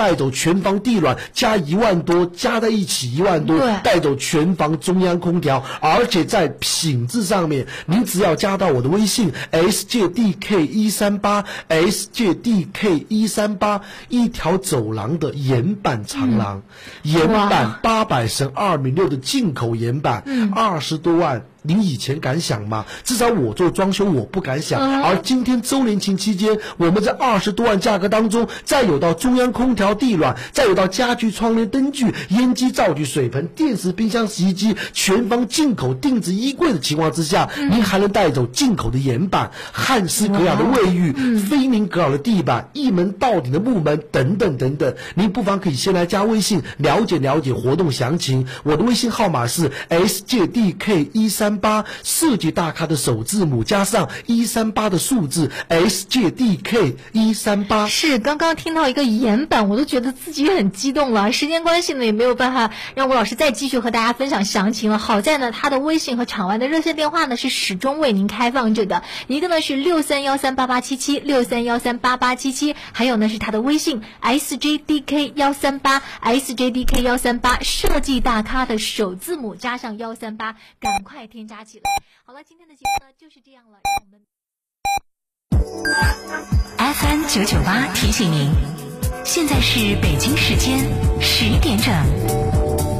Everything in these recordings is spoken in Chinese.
带走全房地暖加一万多，加在一起一万多，带走全房中央空调，而且在品质上面，您只要加到我的微信 S J D K 一三八 S J D K 一三八，一条走廊的岩板长廊，岩板哇八百乘二米六的进口岩板，二十多万。您以前敢想吗？至少我做装修，我不敢想。嗯而今天周年庆期间，我们在二十多万价格当中，再有到中央空调、地暖，再有到家具窗帘、灯具、烟机、灶具、水盆、电视、冰箱、洗衣机，全方进口定制衣柜的情况之下，您还能带走进口的岩板、汉斯格雅的卫浴、菲林格尔的地板、一门到顶的木门等等等等。您不妨可以先来加微信了解了解活动详情。我的微信号码是 S J D K 一三八，设计大咖的首字母加上一三八的数字 S J D K 一三八。是刚刚听到一个岩板，我都觉得自己很激动了。时间关系呢，也没有办法让吴老师再继续和大家分享详情了。好在呢，他的微信和场外的热线电话呢是始终为您开放着的，一个呢是六三幺三八八七七六三幺三八八七七，还有呢是他的微信 S J D K 幺三八 S J D K 幺三八，设计大咖的首字母加上幺三八，赶快听添加起来。好了，今天的节目呢就是这样了，我们。FM 九九八提醒您，现在是北京时间十点整。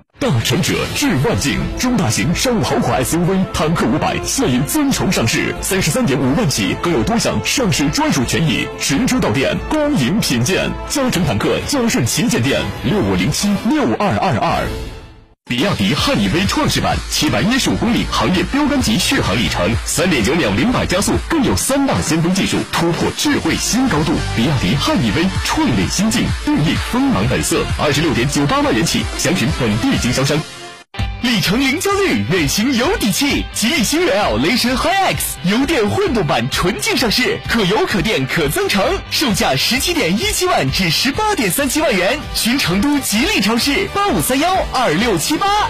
大成者致万境，中大型商务豪华 SUV 坦克五百现已尊崇上市，三十三点五万起，更有多项上市专属权益，实车到店，恭迎品鉴。嘉诚坦克嘉顺旗舰店六五零七六二二二。比亚迪汉 EV 创世版，七百一十五公里行业标杆级续航里程，三点九秒零百加速，更有三大先锋技术，突破智慧新高度。比亚迪汉 EV 创领新境，定义锋芒本色，二十六点九八万元起，详询本地经销商。里程零焦虑，远行有底气。吉利星越 L 雷神 HiX 油电混动版纯净上市，可油可电可增程，售价十七点一七万至十八点三七万元。寻成都吉利超市八五三幺二六七八。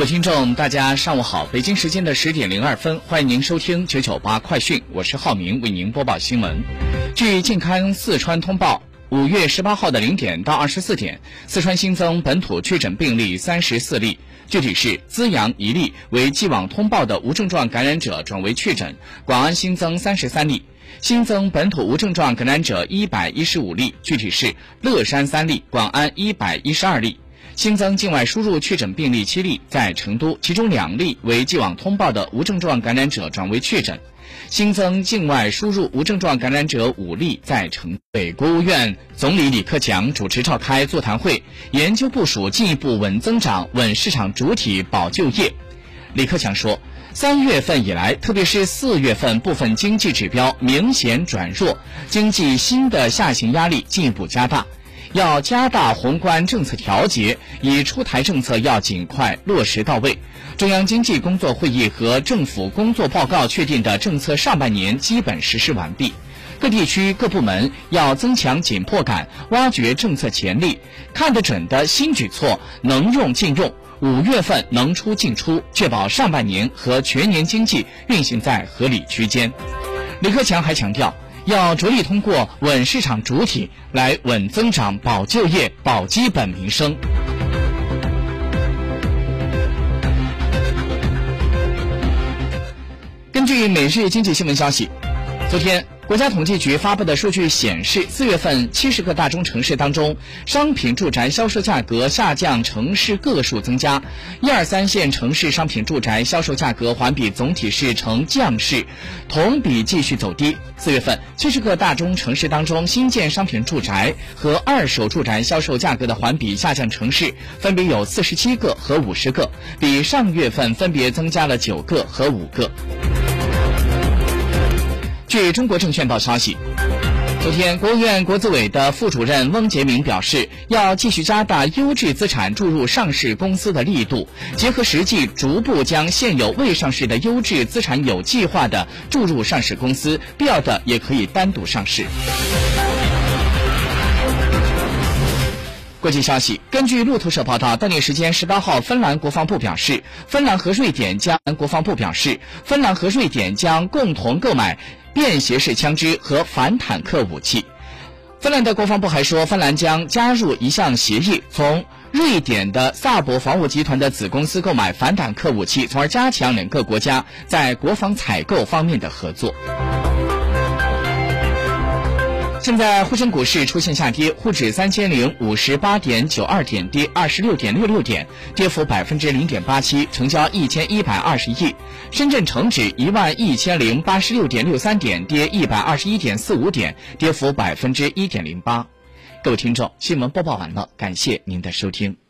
各位听众，大家上午好！北京时间的十点零二分，欢迎您收听九九八快讯，我是浩明，为您播报新闻。据健康四川通报，五月十八号的零点到二十四点，四川新增本土确诊病例三十四例，具体是资阳一例，为既往通报的无症状感染者转为确诊；广安新增三十三例。新增本土无症状感染者一百一十五例，具体是乐山三例，广安一百一十二例。新增境外输入确诊病例七例，在成都，其中两例为既往通报的无症状感染者转为确诊。新增境外输入无症状感染者五例，在成北国务院总理李克强主持召开座谈会，研究部署进一步稳增长、稳市场主体、保就业。李克强说，三月份以来，特别是四月份，部分经济指标明显转弱，经济新的下行压力进一步加大。要加大宏观政策调节，已出台政策要尽快落实到位。中央经济工作会议和政府工作报告确定的政策上半年基本实施完毕。各地区各部门要增强紧迫感，挖掘政策潜力，看得准的新举措能用尽用。五月份能出尽出，确保上半年和全年经济运行在合理区间。李克强还强调，要着力通过稳市场主体来稳增长、保就业、保基本民生。根据每日经济新闻消息，昨天。国家统计局发布的数据显示，四月份七十个大中城市当中，商品住宅销售价格下降城市个数增加，一二三线城市商品住宅销售价格环比总体是呈降势，同比继续走低。四月份七十个大中城市当中，新建商品住宅和二手住宅销售价格的环比下降城市分别有四十七个和五十个，比上月份分别增加了九个和五个。据中国证券报消息，昨天，国务院国资委的副主任翁杰明表示，要继续加大优质资产注入上市公司的力度，结合实际，逐步将现有未上市的优质资产有计划的注入上市公司，必要的也可以单独上市。国际消息，根据路透社报道，当地时间十八号，芬兰国防部表示，芬兰和瑞典将国防部表示，芬兰和瑞典将共同购买便携式枪支和反坦克武器。芬兰的国防部还说，芬兰将加入一项协议，从瑞典的萨博防务集团的子公司购买反坦克武器，从而加强两个国家在国防采购方面的合作。现在沪深股市出现下跌，沪指三千零五十八点九二点跌二十六点六六点，跌幅百分之零点八七，成交一千一百二十亿。深圳成指一万一千零八十六点六三点跌一百二十一点四五点，跌幅百分之一点零八。各位听众，新闻播报完了，感谢您的收听。